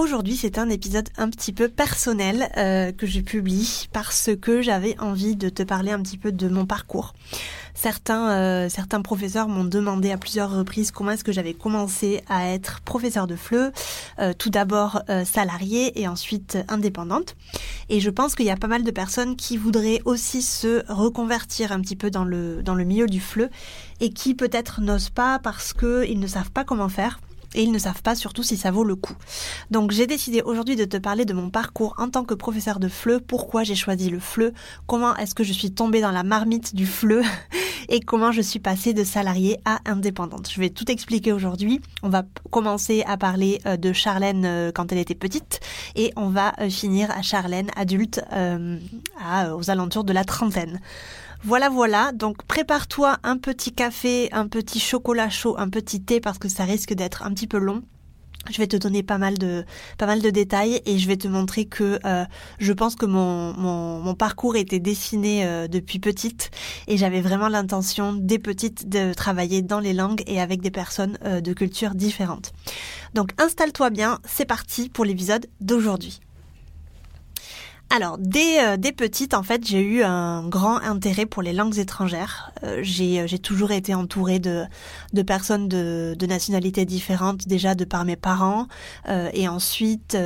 Aujourd'hui, c'est un épisode un petit peu personnel euh, que je publie parce que j'avais envie de te parler un petit peu de mon parcours. Certains, euh, certains professeurs m'ont demandé à plusieurs reprises comment est-ce que j'avais commencé à être professeur de FLE, euh, tout d'abord salarié et ensuite indépendante. Et je pense qu'il y a pas mal de personnes qui voudraient aussi se reconvertir un petit peu dans le, dans le milieu du FLE et qui peut-être n'osent pas parce qu'ils ne savent pas comment faire et ils ne savent pas surtout si ça vaut le coup. Donc j'ai décidé aujourd'hui de te parler de mon parcours en tant que professeur de FLE, pourquoi j'ai choisi le FLE, comment est-ce que je suis tombée dans la marmite du FLE? Et comment je suis passée de salariée à indépendante? Je vais tout expliquer aujourd'hui. On va commencer à parler euh, de Charlène euh, quand elle était petite et on va euh, finir à Charlène adulte aux alentours de la trentaine. Voilà, voilà. Donc prépare-toi un petit café, un petit chocolat chaud, un petit thé parce que ça risque d'être un petit peu long. Je vais te donner pas mal de pas mal de détails et je vais te montrer que euh, je pense que mon, mon, parcours était dessiné euh, depuis petite et j'avais vraiment l'intention dès petite de travailler dans les langues et avec des personnes euh, de cultures différentes. Donc installe-toi bien, c'est parti pour l'épisode d'aujourd'hui. Alors, dès, euh, dès petite, en fait, j'ai eu un grand intérêt pour les langues étrangères. Euh, j'ai, euh, j'ai toujours été entourée de, de personnes de, de nationalités différentes, déjà de par mes parents. et ensuite,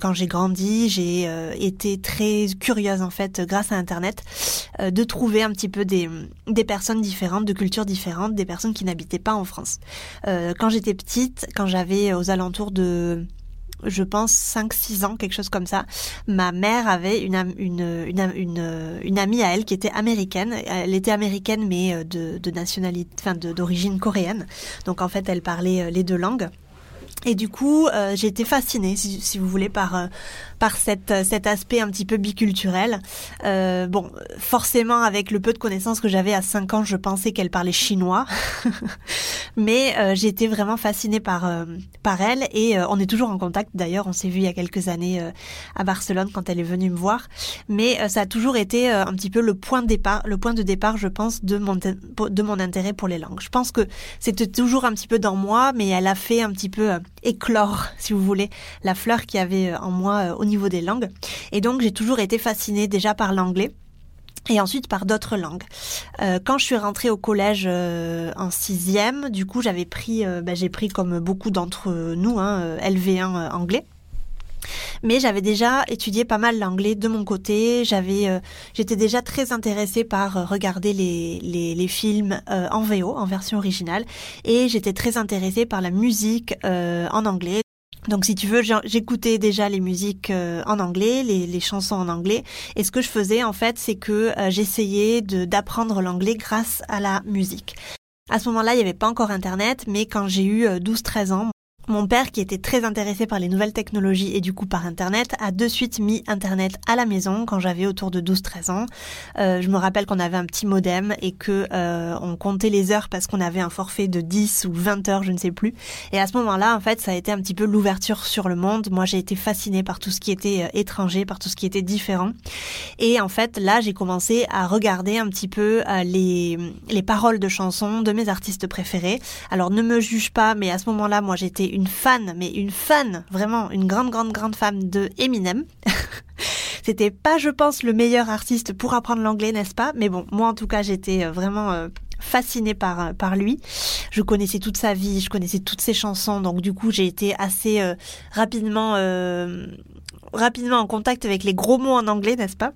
quand j'ai grandi, j'ai été très curieuse, en fait, grâce à Internet, de trouver un petit peu des, des personnes différentes, de cultures différentes, des personnes qui n'habitaient pas en France. quand j'étais petite, quand j'avais aux alentours de je pense 5-6 ans, quelque chose comme ça, ma mère avait une, une, une, amie à elle qui était américaine. Elle était américaine mais euh, de, de nationalité, enfin d'origine coréenne. Donc en fait, elle parlait euh, les deux langues. Et du coup, euh, j'ai été fascinée, si, vous voulez, par euh, par cette, cet aspect un petit peu biculturel. Euh, bon, forcément, avec le peu de connaissances que j'avais à 5 ans, je pensais qu'elle parlait chinois, mais euh, j'ai été vraiment fascinée par euh, par elle et on est toujours en contact. D'ailleurs, on s'est vu il y a quelques années à Barcelone quand elle est venue me voir. Mais ça a toujours été un petit peu le point de départ, le point de départ, je pense, de mon de mon intérêt pour les langues. Je pense que c'était toujours un petit peu dans moi, mais elle a fait un petit peu éclore, si vous voulez, la fleur qui avait euh, en moi euh, au niveau des langues. Et donc j'ai toujours été fascinée déjà par l'anglais et ensuite par d'autres langues. Euh, quand je suis rentrée au collège en sixième, du coup j'avais pris, ben, j'ai pris comme beaucoup d'entre nous, hein, LV1 anglais. Mais j'avais déjà étudié pas mal l'anglais de mon côté. J'avais, j'étais déjà très intéressée par regarder les, les, les films en VO, en version originale, et j'étais très intéressée par la musique en anglais. Donc si tu veux, j'écoutais déjà les musiques en anglais, les, les, chansons en anglais, et ce que je faisais en fait, c'est que j'essayais d'apprendre l'anglais grâce à la musique. À ce moment-là, il n'y avait pas encore Internet, mais quand j'ai eu 12-13 ans, mon père, qui était très intéressé par les nouvelles technologies et du coup par Internet, a de suite mis Internet à la maison quand j'avais autour de 12-13 ans. Euh, je me rappelle qu'on avait un petit modem et que euh, on comptait les heures parce qu'on avait un forfait de 10 ou 20 heures, je ne sais plus. Et à ce moment-là, en fait, ça a été un petit peu l'ouverture sur le monde. Moi, j'ai été fascinée par tout ce qui était euh, étranger, par tout ce qui était différent. Et en fait, là, j'ai commencé à regarder un petit peu euh, les, les paroles de chansons de mes artistes préférés. Alors, ne me juge pas, mais à ce moment-là, moi, j'étais une fan, mais une fan, vraiment une grande, grande, grande fan de Eminem. C'était pas, je pense, le meilleur artiste pour apprendre l'anglais, n'est-ce pas? Mais bon, moi en tout cas, j'étais euh, vraiment euh, fascinée par euh, par lui. Je connaissais toute sa vie, je connaissais toutes ses chansons, donc du coup, j'ai été assez rapidement rapidement en contact avec les gros mots en anglais, n'est-ce pas?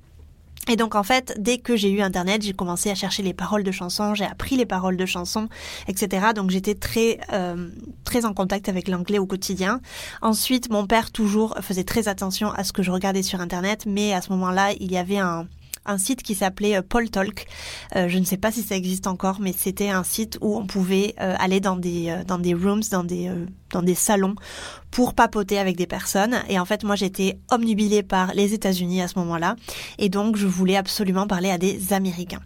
Et donc en fait, dès que j'ai eu Internet, j'ai commencé à chercher les paroles de chansons, j'ai appris les paroles de chansons, etc. Donc j'étais très euh, très en contact avec l'anglais au quotidien. Ensuite, mon père toujours faisait très attention à ce que je regardais sur Internet, mais à ce moment-là, il y avait un un site qui s'appelait Paul Talk. je ne sais pas si ça existe encore, mais c'était un site où on pouvait aller dans des dans des rooms, dans des dans des salons pour papoter avec des personnes. Et en fait, moi, j'étais omnubilée par les États-Unis à ce moment-là, et donc je voulais absolument parler à des Américains.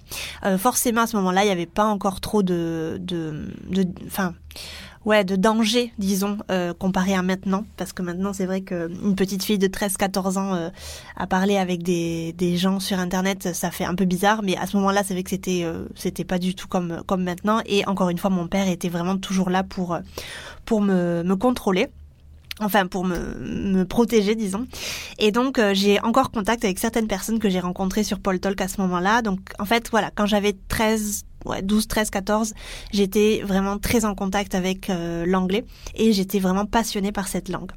forcément, à ce moment-là, il n'y avait pas encore trop de de enfin ouais, de danger, disons, euh, comparé à maintenant. Parce que maintenant, c'est vrai qu'une petite fille de 13-14 ans euh, à parler avec des, gens sur Internet, ça fait un peu bizarre. Mais à ce moment-là, c'est vrai que c'était euh, c'était pas du tout comme, comme maintenant. Et encore une fois, mon père était vraiment toujours là pour, pour me, me contrôler enfin pour me, me protéger disons et donc j'ai encore contact avec certaines personnes que j'ai rencontrées sur Paul Talk à ce moment-là donc en fait voilà quand j'avais 13 ouais, 12, 13, 14, j'étais vraiment très en contact avec euh, l'anglais et j'étais vraiment passionnée par cette langue.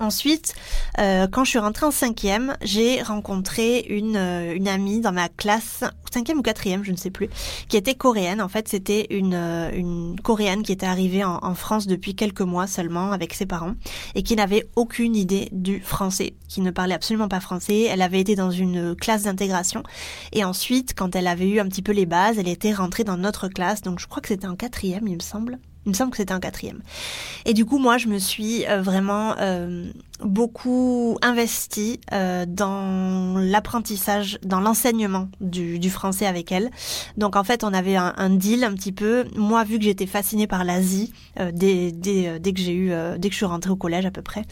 Ensuite, euh, quand je suis rentrée en cinquième, j'ai rencontré une, euh, une amie dans ma classe, cinquième ou quatrième, je ne sais plus, qui était coréenne. En fait, c'était une, euh, une coréenne qui était arrivée en, en, France depuis quelques mois seulement avec ses parents et qui n'avait aucune idée du français, qui ne parlait absolument pas français. Elle avait été dans une classe d'intégration et ensuite, quand elle avait eu un petit peu les bases, elle était rentrée dans notre classe. Donc, je crois que c'était en quatrième, il me semble. Il me semble que c'était un quatrième. Et du coup, moi, je me suis euh, vraiment euh, beaucoup investie euh, dans l'apprentissage, dans l'enseignement du, du, français avec elle. Donc, en fait, on avait un, un deal un petit peu. Moi, vu que j'étais fascinée par l'Asie dès, dès, dès, que j'ai eu, dès que je suis rentrée au collège à peu près,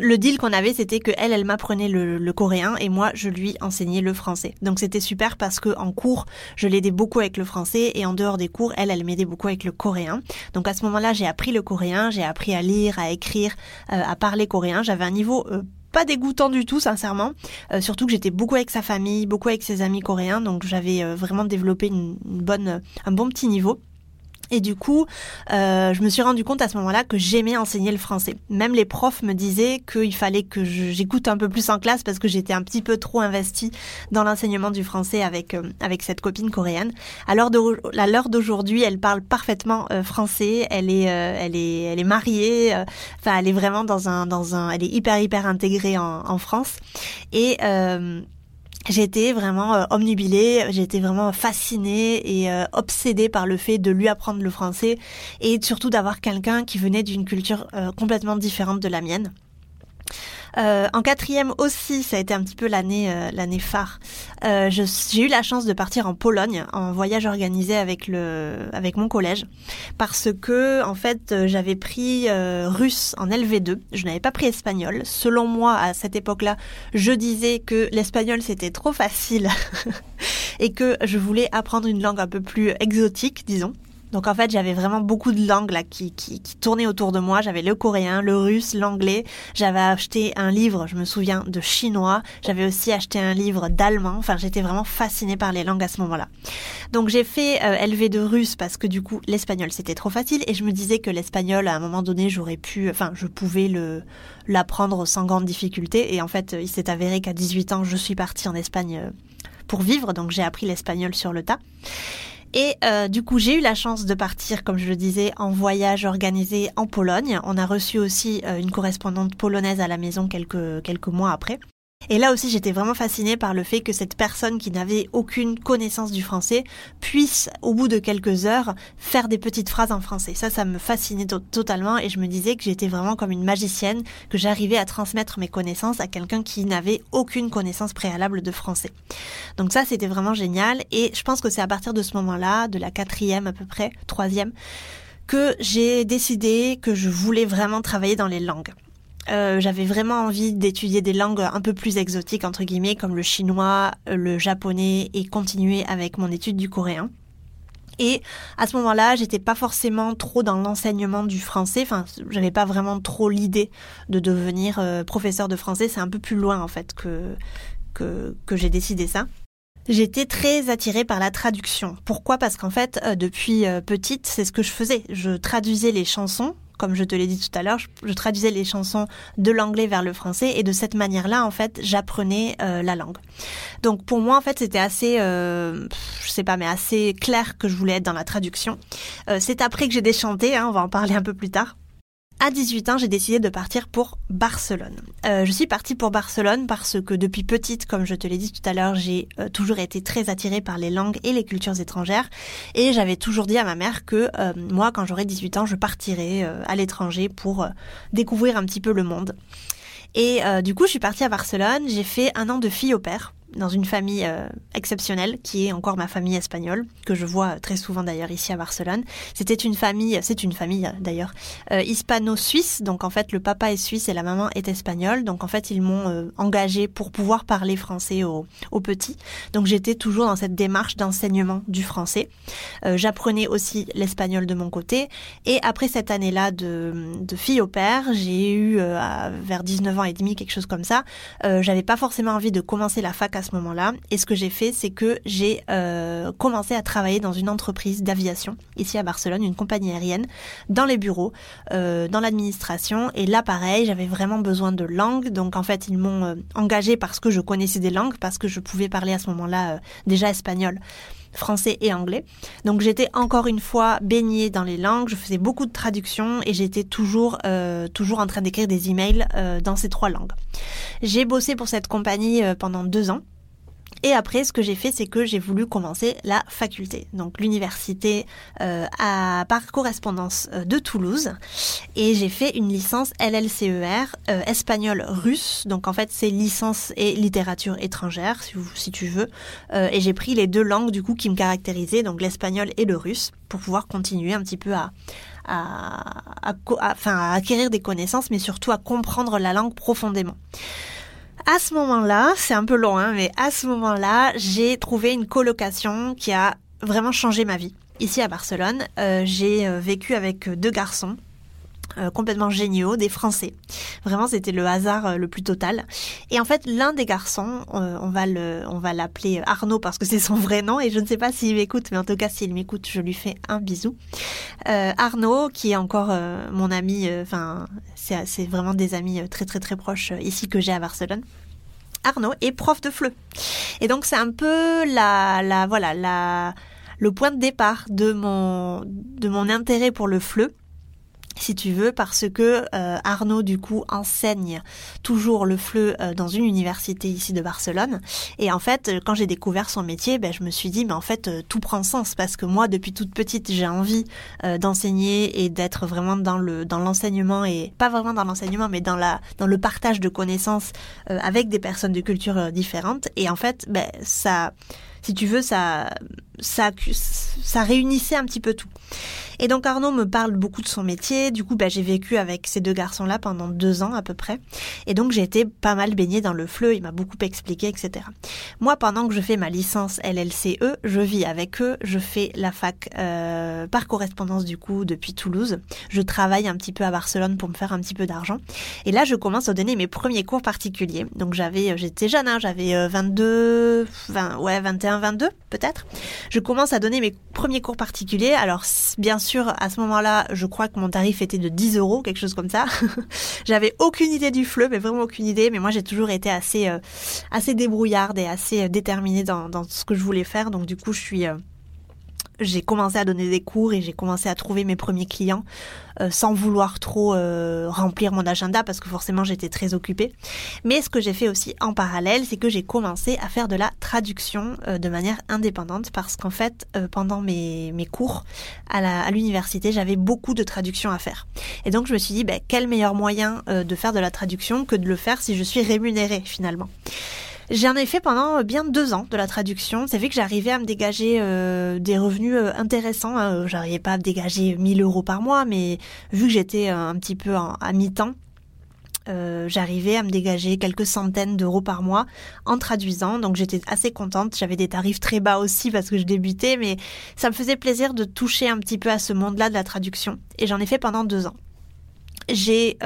le deal qu'on avait, c'était que elle, m'apprenait le, coréen et moi, je lui enseignais le français. Donc c'était super parce que en cours, je l'aidais beaucoup avec le français et en dehors des cours, elle, elle m'aidait beaucoup avec le coréen. Donc à ce moment-là, j'ai appris le coréen, j'ai appris à lire, à écrire, euh, à parler coréen. J'avais un niveau euh, pas dégoûtant du tout, sincèrement. Euh, surtout que j'étais beaucoup avec sa famille, beaucoup avec ses amis coréens, donc j'avais vraiment développé une bonne, un bon petit niveau. Et du coup, euh, je me suis rendu compte à ce moment-là que j'aimais enseigner le français. Même les profs me disaient qu'il fallait que j'écoute un peu plus en classe parce que j'étais un petit peu trop investie dans l'enseignement du français avec euh, avec cette copine coréenne. À l'heure d'aujourd'hui, elle parle parfaitement euh, français. Elle est elle est elle est mariée. Enfin, elle est vraiment dans un dans un. Elle est hyper hyper intégrée en, en France et J'étais vraiment euh, j'étais vraiment fascinée et euh, obsédée par le fait de lui apprendre le français et surtout d'avoir quelqu'un qui venait d'une culture euh, complètement différente de la mienne. Euh, en quatrième aussi, ça a été un petit peu l'année euh, l'année phare. Euh, j'ai eu la chance de partir en Pologne en voyage organisé avec le avec mon collège parce que en fait j'avais pris russe en LV2. Je n'avais pas pris espagnol. Selon moi, à cette époque-là, je disais que l'espagnol c'était trop facile et que je voulais apprendre une langue un peu plus exotique, disons. Donc en fait, j'avais vraiment beaucoup de langues là qui, qui, qui tournaient autour de moi. J'avais le coréen, le russe, l'anglais. J'avais acheté un livre, je me souviens, de chinois. J'avais aussi acheté un livre d'allemand. Enfin, j'étais vraiment fascinée par les langues à ce moment-là. Donc j'ai fait euh, LV de russe parce que du coup, l'espagnol c'était trop facile et je me disais que l'espagnol à un moment donné, j'aurais pu, enfin, je pouvais le l'apprendre sans grande difficulté. Et en fait, il s'est avéré qu'à 18 ans, je suis partie en Espagne euh, pour vivre. Donc j'ai appris l'espagnol sur le tas. Et euh, du coup, j'ai eu la chance de partir, comme je le disais, en voyage organisé en Pologne. On a reçu aussi euh, une correspondante polonaise à la maison quelques, quelques mois après. Et là aussi, j'étais vraiment fascinée par le fait que cette personne qui n'avait aucune connaissance du français puisse, au bout de quelques heures, faire des petites phrases en français. Ça, ça me fascinait totalement et je me disais que j'étais vraiment comme une magicienne, que j'arrivais à transmettre mes connaissances à quelqu'un qui n'avait aucune connaissance préalable de français. Donc ça, c'était vraiment génial et je pense que c'est à partir de ce moment-là, de la quatrième à peu près, troisième, que j'ai décidé que je voulais vraiment travailler dans les langues. Euh, j'avais vraiment envie d'étudier des langues un peu plus exotiques entre guillemets comme le chinois, le japonais et continuer avec mon étude du coréen. Et à ce moment-là, j'étais pas forcément trop dans l'enseignement du français. Enfin, j'avais pas vraiment trop l'idée de devenir euh, professeur de français. C'est un peu plus loin en fait que que, j'ai décidé ça. J'étais très attirée par la traduction. Pourquoi? Parce qu'en fait, euh, depuis petite, c'est ce que je faisais. Je traduisais les chansons comme je te l'ai dit tout à l'heure, je, traduisais les chansons de l'anglais vers le français et de cette manière-là, en fait, j'apprenais euh, la langue. Donc pour moi, en fait, c'était assez, euh, je sais pas, mais assez clair que je voulais être dans la traduction. Euh, c'est après que j'ai déchanté, hein, on va en parler un peu plus tard. À 18 ans, j'ai décidé de partir pour Barcelone. Euh, je suis partie pour Barcelone parce que depuis petite, comme je te l'ai dit tout à l'heure, j'ai euh, toujours été très attirée par les langues et les cultures étrangères. Et j'avais toujours dit à ma mère que euh, moi, quand j'aurais 18 ans, je partirais à l'étranger pour découvrir un petit peu le monde. Et du coup, je suis partie à Barcelone. J'ai fait un an de fille au père dans une famille euh, exceptionnelle qui est encore ma famille espagnole que je vois très souvent d'ailleurs ici à Barcelone. C'était une famille, c'est une famille d'ailleurs euh, hispano-suisse. Donc en fait le papa est suisse et la maman est espagnole. Donc en fait ils m'ont euh, engagé pour pouvoir parler français aux, petits. Donc j'étais toujours dans cette démarche d'enseignement du français. J'apprenais aussi l'espagnol de mon côté. Et après cette année-là de, de fille au père, j'ai eu vers 19 ans et demi quelque chose comme ça. J'avais pas forcément envie de commencer la fac à ce moment-là. Et ce que j'ai fait, c'est que j'ai euh, commencé à travailler dans une entreprise d'aviation, ici à Barcelone, une compagnie aérienne, dans les bureaux, euh, dans l'administration. Et là, pareil, j'avais vraiment besoin de langue. Donc, en fait, ils m'ont euh, engagé parce que je connaissais des langues, parce que je pouvais parler à ce moment-là déjà espagnol français et anglais. Donc j'étais encore une fois baignée dans les langues, je faisais beaucoup de traductions et j'étais toujours toujours en train d'écrire des emails dans ces trois langues. J'ai bossé pour cette compagnie pendant deux ans. Et après, ce que j'ai fait, c'est que j'ai voulu commencer la faculté, donc l'université euh, à, par correspondance euh, de Toulouse. Et j'ai fait une licence LLCER euh, espagnol-russe. Donc en fait, c'est licence et littérature étrangère, si, si tu veux. Euh, et j'ai pris les deux langues du coup qui me caractérisaient, donc l'espagnol et le russe, pour pouvoir continuer un petit peu à, à, à, à acquérir des connaissances, mais surtout à comprendre la langue profondément. À ce moment-là, c'est un peu long, hein, mais à ce moment-là, j'ai trouvé une colocation qui a vraiment changé ma vie. Ici à Barcelone, euh, j'ai euh, vécu avec deux garçons euh, complètement géniaux, des Français. Vraiment, c'était le hasard le plus total. Et en fait, l'un des garçons, on va le, on va l'appeler Arnaud parce que c'est son vrai nom. Et je ne sais pas s'il m'écoute, mais en tout cas, s'il m'écoute, je lui fais un bisou. Arnaud, qui est encore mon ami, enfin, c'est vraiment des amis très très très proches ici que j'ai à Barcelone. Arnaud est prof de FLE. Et donc c'est un peu la, la voilà la le point de départ de mon de mon intérêt pour le FLE si tu veux, parce que euh, Arnaud du coup enseigne toujours le FLE euh, dans une université ici de Barcelone. Et en fait, euh, quand j'ai découvert son métier, ben, je me suis dit, mais en fait, tout prend sens parce que moi, depuis toute petite, j'ai envie d'enseigner et d'être vraiment dans le dans l'enseignement et pas vraiment dans l'enseignement, mais dans la dans le partage de connaissances avec des personnes de cultures différentes. Et en fait, ben, ça si tu veux, ça, ça, ça réunissait un petit peu tout. Et donc Arnaud me parle beaucoup de son métier. Du coup, bah, j'ai vécu avec ces deux garçons-là pendant deux ans à peu près. Et donc j'ai été pas mal baignée dans le fleu. Il m'a beaucoup expliqué, etc. Moi, pendant que je fais ma licence LLCE, je vis avec eux. Je fais la fac euh, par correspondance du coup depuis Toulouse. Je travaille un petit peu à Barcelone pour me faire un petit peu d'argent. Et là, je commence à donner mes premiers cours particuliers. Donc j'avais, j'étais jeune, hein, j'avais 22, 20, ouais, 21, 22 peut-être. Je commence à donner mes premiers cours particuliers. Alors bien sûr à ce moment-là, je crois que mon tarif était de 10 euros, quelque chose comme ça. J'avais aucune idée du fleu, mais vraiment aucune idée. Mais moi, j'ai toujours été assez, euh, assez débrouillarde et assez euh, déterminée dans, ce que je voulais faire. Donc, du coup, je suis, euh, j'ai commencé à donner des cours et j'ai commencé à trouver mes premiers clients euh, sans vouloir trop euh, remplir mon agenda parce que forcément j'étais très occupée. Mais ce que j'ai fait aussi en parallèle, c'est que j'ai commencé à faire de la traduction euh, de manière indépendante parce qu'en fait, pendant mes, mes cours à l'université, j'avais beaucoup de traductions à faire. Et donc je me suis dit, ben, quel meilleur moyen de faire de la traduction que de le faire si je suis rémunérée finalement. J'en ai fait pendant bien deux ans de la traduction. C'est que j'arrivais à me dégager euh, des revenus euh, intéressants. Hein. J'arrivais pas à me dégager 1000 euros par mois, mais vu que j'étais un petit peu à mi-temps, euh, j'arrivais à me dégager quelques centaines d'euros par mois en traduisant. Donc j'étais assez contente. J'avais des tarifs très bas aussi parce que je débutais, mais ça me faisait plaisir de toucher un petit peu à ce monde-là de la traduction. Et j'en ai fait pendant deux ans. J'ai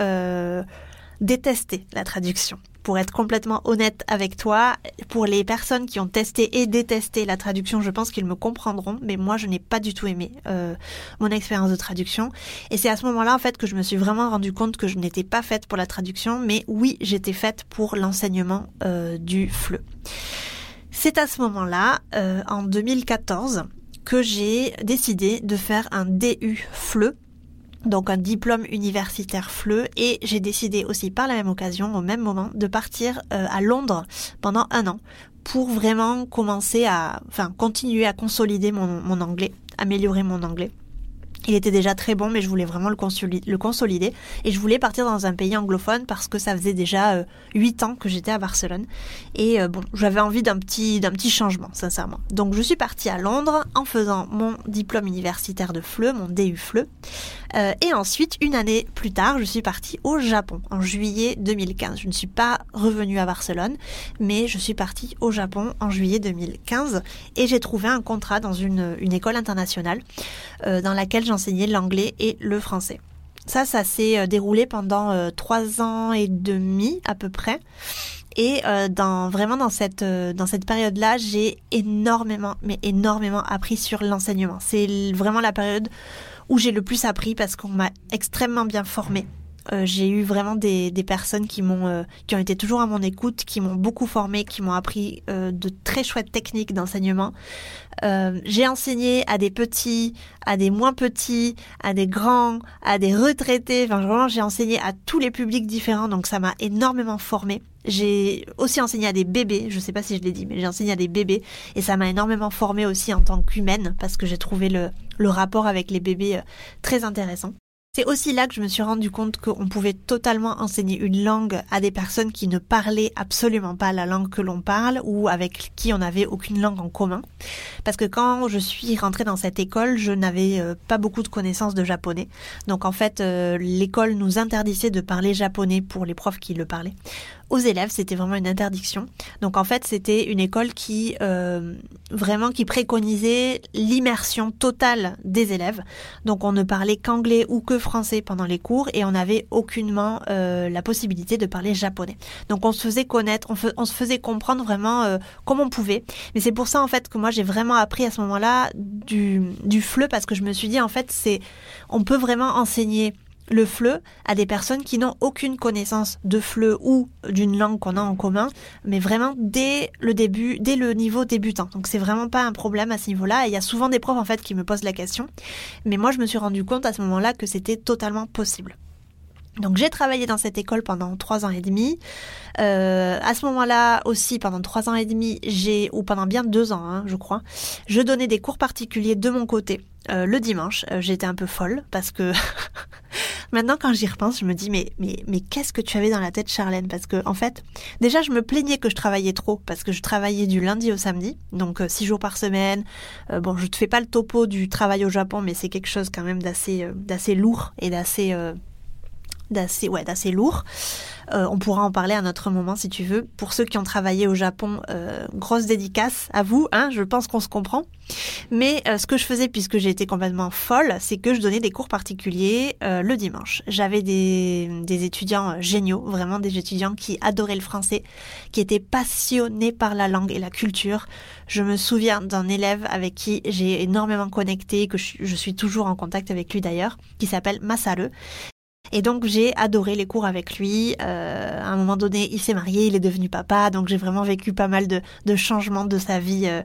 détesté la traduction pour être complètement honnête avec toi, pour les personnes qui ont testé et détesté la traduction, je pense qu'ils me comprendront, mais moi je n'ai pas du tout aimé euh, mon expérience de traduction. Et c'est à ce moment-là en fait que je me suis vraiment rendu compte que je n'étais pas faite pour la traduction, mais oui, j'étais faite pour l'enseignement euh, du FLE. C'est à ce moment-là, euh, en 2014, que j'ai décidé de faire un DU FLE donc un diplôme universitaire FLE et j'ai décidé aussi par la même occasion, au même moment, de partir euh, à Londres pendant un an pour vraiment commencer à, enfin, continuer à consolider mon anglais, améliorer mon anglais. Il était déjà très bon, mais je voulais vraiment le, consolider. Et je voulais partir dans un pays anglophone parce que ça faisait déjà 8 euh, ans que j'étais à Barcelone. Et euh, bon, j'avais envie d'un petit, d'un petit changement, sincèrement. Donc je suis partie à Londres en faisant mon diplôme universitaire de FLE, mon DU FLE. Euh, et ensuite, une année plus tard, je suis partie au Japon, en juillet 2015. Je ne suis pas revenue à Barcelone, mais je suis partie au Japon en juillet 2015. Et j'ai trouvé un contrat dans une, une école internationale dans laquelle j'en l'anglais et le français. Ça, ça s'est euh, déroulé pendant euh, trois ans et demi à peu près. Et euh, dans vraiment dans cette dans cette période-là, j'ai énormément mais énormément appris sur l'enseignement. C'est vraiment la période où j'ai le plus appris parce qu'on m'a extrêmement bien formée. J'ai eu vraiment des, des personnes qui m'ont qui ont été toujours à mon écoute, qui m'ont beaucoup formée, qui m'ont appris de très chouettes techniques d'enseignement. Euh, j'ai enseigné à des petits, à des moins petits, à des grands, à des retraités. Enfin, vraiment, j'ai enseigné à tous les publics différents, donc ça m'a énormément formé. J'ai aussi enseigné à des bébés, je sais pas si je l'ai dit, mais j'ai enseigné à des bébés et ça m'a énormément formé aussi en tant qu'humaine parce que j'ai trouvé le, le rapport avec les bébés euh, très intéressant. C'est aussi là que je me suis rendu compte qu'on pouvait totalement enseigner une langue à des personnes qui ne parlaient absolument pas la langue que l'on parle ou avec qui on n'avait aucune langue en commun. Parce que quand je suis rentrée dans cette école, je n'avais euh, pas beaucoup de connaissances de japonais. Donc en fait, euh, l'école nous interdisait de parler japonais pour les profs qui le parlaient aux élèves, c'était vraiment une interdiction. Donc en fait, c'était une école qui euh, vraiment qui préconisait l'immersion totale des élèves. Donc on ne parlait qu'anglais ou que français pendant les cours et on n'avait aucunement euh, la possibilité de parler japonais. Donc on se faisait connaître, on, se faisait comprendre vraiment euh, comme on pouvait. Mais c'est pour ça en fait que moi j'ai vraiment appris à ce moment-là du du fleu parce que je me suis dit en fait c'est on peut vraiment enseigner le FLE à des personnes qui n'ont aucune connaissance de FLE ou d'une langue qu'on a en commun, mais vraiment dès le début, dès le niveau débutant. Donc c'est vraiment pas un problème à ce niveau-là. il y a souvent des profs en fait qui me posent la question, mais moi je me suis rendu compte à ce moment-là que c'était totalement possible. Donc j'ai travaillé dans cette école pendant trois ans et demi. Euh, à ce moment-là aussi, pendant trois ans et demi, j'ai ou pendant bien deux ans, hein, je crois, je donnais des cours particuliers de mon côté euh, le dimanche. Euh, j'étais un peu folle parce que maintenant quand j'y repense, je me dis mais mais qu'est-ce que tu avais dans la tête, Charlène? Parce que en fait, déjà je me plaignais que je travaillais trop parce que je travaillais du lundi au samedi, donc six jours par semaine. bon, je te fais pas le topo du travail au Japon, mais c'est quelque chose quand même d'assez d'assez lourd et d'assez d'assez ouais, d'assez lourd. Euh, on pourra en parler à notre moment si tu veux. Pour ceux qui ont travaillé au Japon, euh, grosse dédicace à vous. Hein, je pense qu'on se comprend. Mais euh, ce que je faisais, puisque j'ai été complètement folle, c'est que je donnais des cours particuliers le dimanche. J'avais des, des étudiants géniaux, vraiment des étudiants qui adoraient le français, qui étaient passionnés par la langue et la culture. Je me souviens d'un élève avec qui j'ai énormément connecté, que je, je, suis toujours en contact avec lui d'ailleurs, qui s'appelle Masaru. Et donc j'ai adoré les cours avec lui. Euh, à un moment donné, il s'est marié, il est devenu papa, donc j'ai vraiment vécu pas mal de, de changements de sa vie. Euh,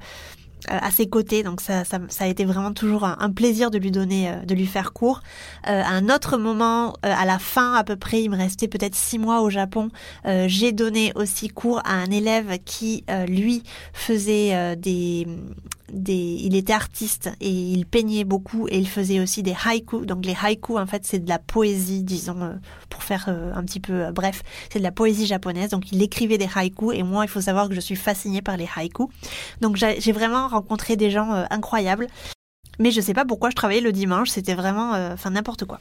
euh, à ses côtés. Donc ça, ça, ça, a été vraiment toujours un, plaisir de lui donner, euh, de lui faire cours. Euh, à un autre moment, à la fin à peu près, il me restait peut-être six mois au Japon. J'ai donné aussi cours à un élève qui, lui, faisait des, il était artiste et il peignait beaucoup et il faisait aussi des haïkus. Donc les haïkus, en fait, c'est de la poésie, disons, pour faire un petit peu bref, c'est de la poésie japonaise. Donc il écrivait des haïkus et moi, il faut savoir que je suis fascinée par les haïkus. Donc j'ai vraiment rencontré des gens euh, incroyables. Mais je sais pas pourquoi je travaillais le dimanche, c'était vraiment, euh, enfin n'importe quoi.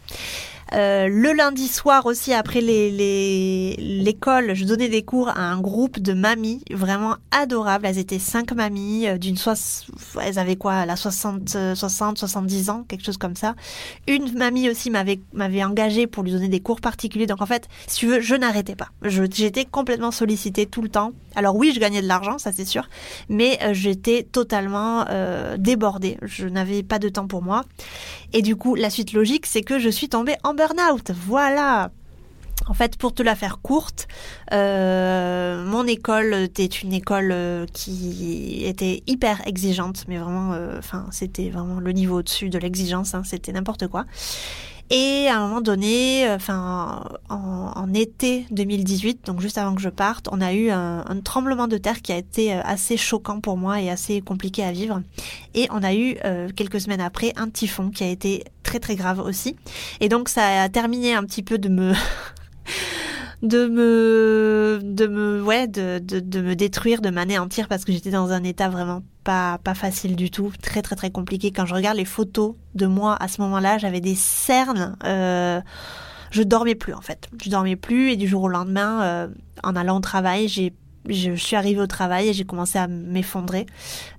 Euh, le lundi soir aussi, après l'école, les, je donnais des cours à un groupe de mamies vraiment adorables. Elles étaient cinq mamies euh, d'une elles avaient quoi, la 60, 60, 70 ans, quelque chose comme ça. Une mamie aussi m'avait m'avait engagée pour lui donner des cours particuliers. Donc en fait, si tu veux, je n'arrêtais pas. J'étais complètement sollicitée tout le temps. Alors oui, je gagnais de l'argent, ça c'est sûr, mais euh, j'étais totalement débordée. Je n'avais pas de temps pour moi. Et du coup, la suite logique, c'est que je suis tombée en burn-out. Voilà. En fait, pour te la faire courte, euh, mon école était une école euh, qui était hyper exigeante, mais vraiment, euh, enfin, c'était vraiment le niveau au-dessus de l'exigence, hein, c'était n'importe quoi. Et à un moment donné, enfin en, été 2018, donc juste avant que je parte, on a eu un, tremblement de terre qui a été assez choquant pour moi et assez compliqué à vivre. Et on a eu quelques semaines après un typhon qui a été très très grave aussi. Et donc ça a terminé un petit peu de me de me de me ouais de, de, de me détruire de m'anéantir parce que j'étais dans un état vraiment pas pas facile du tout très très très compliqué quand je regarde les photos de moi à ce moment-là j'avais des cernes euh, je dormais plus en fait je dormais plus et du jour au lendemain euh, en allant au travail j'ai je suis arrivée au travail et j'ai commencé à m'effondrer.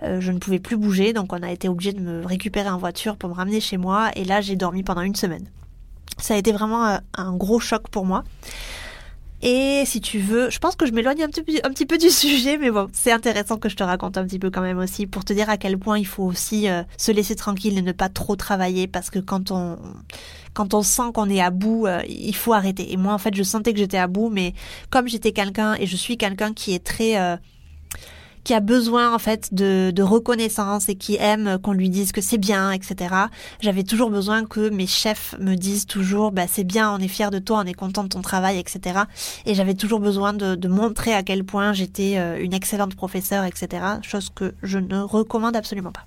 Euh, je ne pouvais plus bouger, donc on a été obligé de me récupérer en voiture pour me ramener chez moi. Et là, j'ai dormi pendant une semaine. Ça a été vraiment euh, un gros choc pour moi. Et si tu veux, je pense que je m'éloigne un petit, peu, du sujet, mais bon, c'est intéressant que je te raconte un petit peu quand même aussi pour te dire à quel point il faut aussi euh, se laisser tranquille et ne pas trop travailler parce que quand on quand on sent qu'on est à bout, euh, il faut arrêter. Et moi, en fait, je sentais que j'étais à bout, mais comme j'étais quelqu'un et je suis quelqu'un qui est très qui a besoin en fait de, de reconnaissance et qui aime qu'on lui dise que c'est bien, etc. J'avais toujours besoin que mes chefs me disent toujours, bah, c'est bien, on est fier de toi, on est content de ton travail, etc. Et j'avais toujours besoin de, de, montrer à quel point j'étais euh, une excellente professeure, etc. Chose que je ne recommande absolument pas.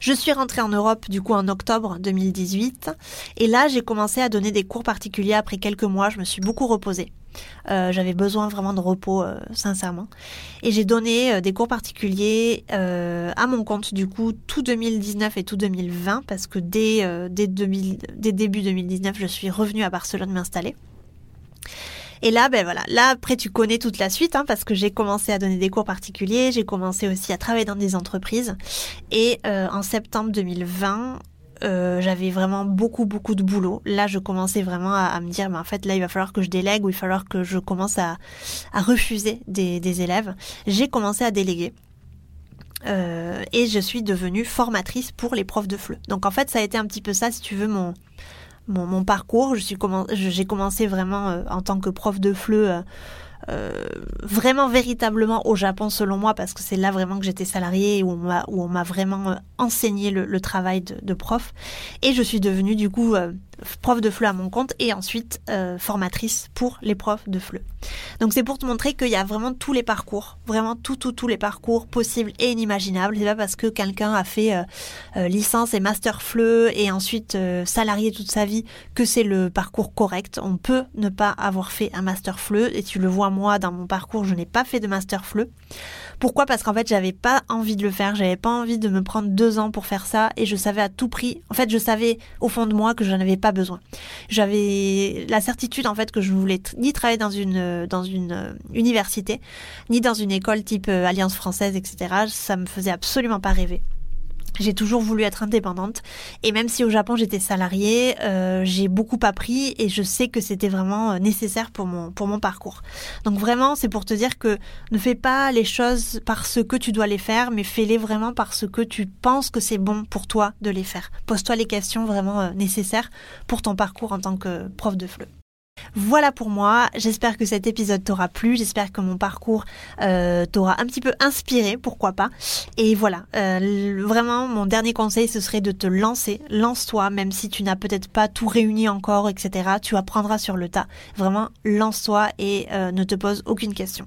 Je suis rentrée en Europe du coup en octobre 2018 et là j'ai commencé à donner des cours particuliers après quelques mois. Je me suis beaucoup reposée. Euh, j'avais besoin vraiment de repos, euh, sincèrement. Et j'ai donné euh, des cours particuliers à mon compte, du coup, tout 2019 et tout 2020, parce que dès, dès, 2000, dès début 2019, je suis revenue à Barcelone m'installer. Et là, ben voilà, là après tu connais toute la suite, hein, parce que j'ai commencé à donner des cours particuliers, j'ai commencé aussi à travailler dans des entreprises. Et euh, en septembre 2020, euh, j'avais vraiment beaucoup beaucoup de boulot. Là, je commençais vraiment à, me dire, mais en fait, là, il va falloir que je délègue ou il va falloir que je commence à, refuser des, des élèves. J'ai commencé à déléguer. Euh, et je suis devenue formatrice pour les profs de FLE. Donc en fait, ça a été un petit peu ça, si tu veux, mon, mon, parcours. Je suis j'ai commencé vraiment euh, en tant que prof de FLE. Euh, euh, vraiment véritablement au Japon selon moi parce que c'est là vraiment que j'étais salariée et où on m'a vraiment enseigné le, travail de, de, prof et je suis devenue du coup prof de FLE à mon compte et ensuite euh, formatrice pour les profs de FLE. Donc c'est pour te montrer qu'il y a vraiment tous les parcours, vraiment tout, tout, tous les parcours possibles et inimaginables. C'est pas parce que quelqu'un a fait euh, euh, licence et master FLE et ensuite salarié toute sa vie que c'est le parcours correct. On peut ne pas avoir fait un master FLE et tu le vois moi dans mon parcours, je n'ai pas fait de master FLE. Pourquoi? Parce qu'en fait, j'avais pas envie de le faire, j'avais pas envie de me prendre deux ans pour faire ça, et je savais à tout prix. En fait, je savais au fond de moi que je n'en avais pas besoin. J'avais la certitude en fait que je ne voulais ni travailler dans une dans une euh, université, ni dans une école type euh, Alliance française, etc. Ça me faisait absolument pas rêver. J'ai toujours voulu être indépendante et même si au Japon j'étais salariée, euh, j'ai beaucoup appris et je sais que c'était vraiment euh, nécessaire pour mon pour mon parcours. Donc vraiment, c'est pour te dire que ne fais pas les choses parce que tu dois les faire, mais fais-les vraiment parce que tu penses que c'est bon pour toi de les faire. Pose-toi les questions vraiment euh, nécessaires pour ton parcours en tant que prof de FLE. Voilà pour moi, j'espère que cet épisode t'aura plu, j'espère que mon parcours euh, t'aura un petit peu inspiré, pourquoi pas. Et voilà, euh, vraiment mon dernier conseil ce serait de te lancer, lance-toi, même si tu n'as peut-être pas tout réuni encore, etc. Tu apprendras sur le tas. Vraiment, lance-toi et euh, ne te pose aucune question.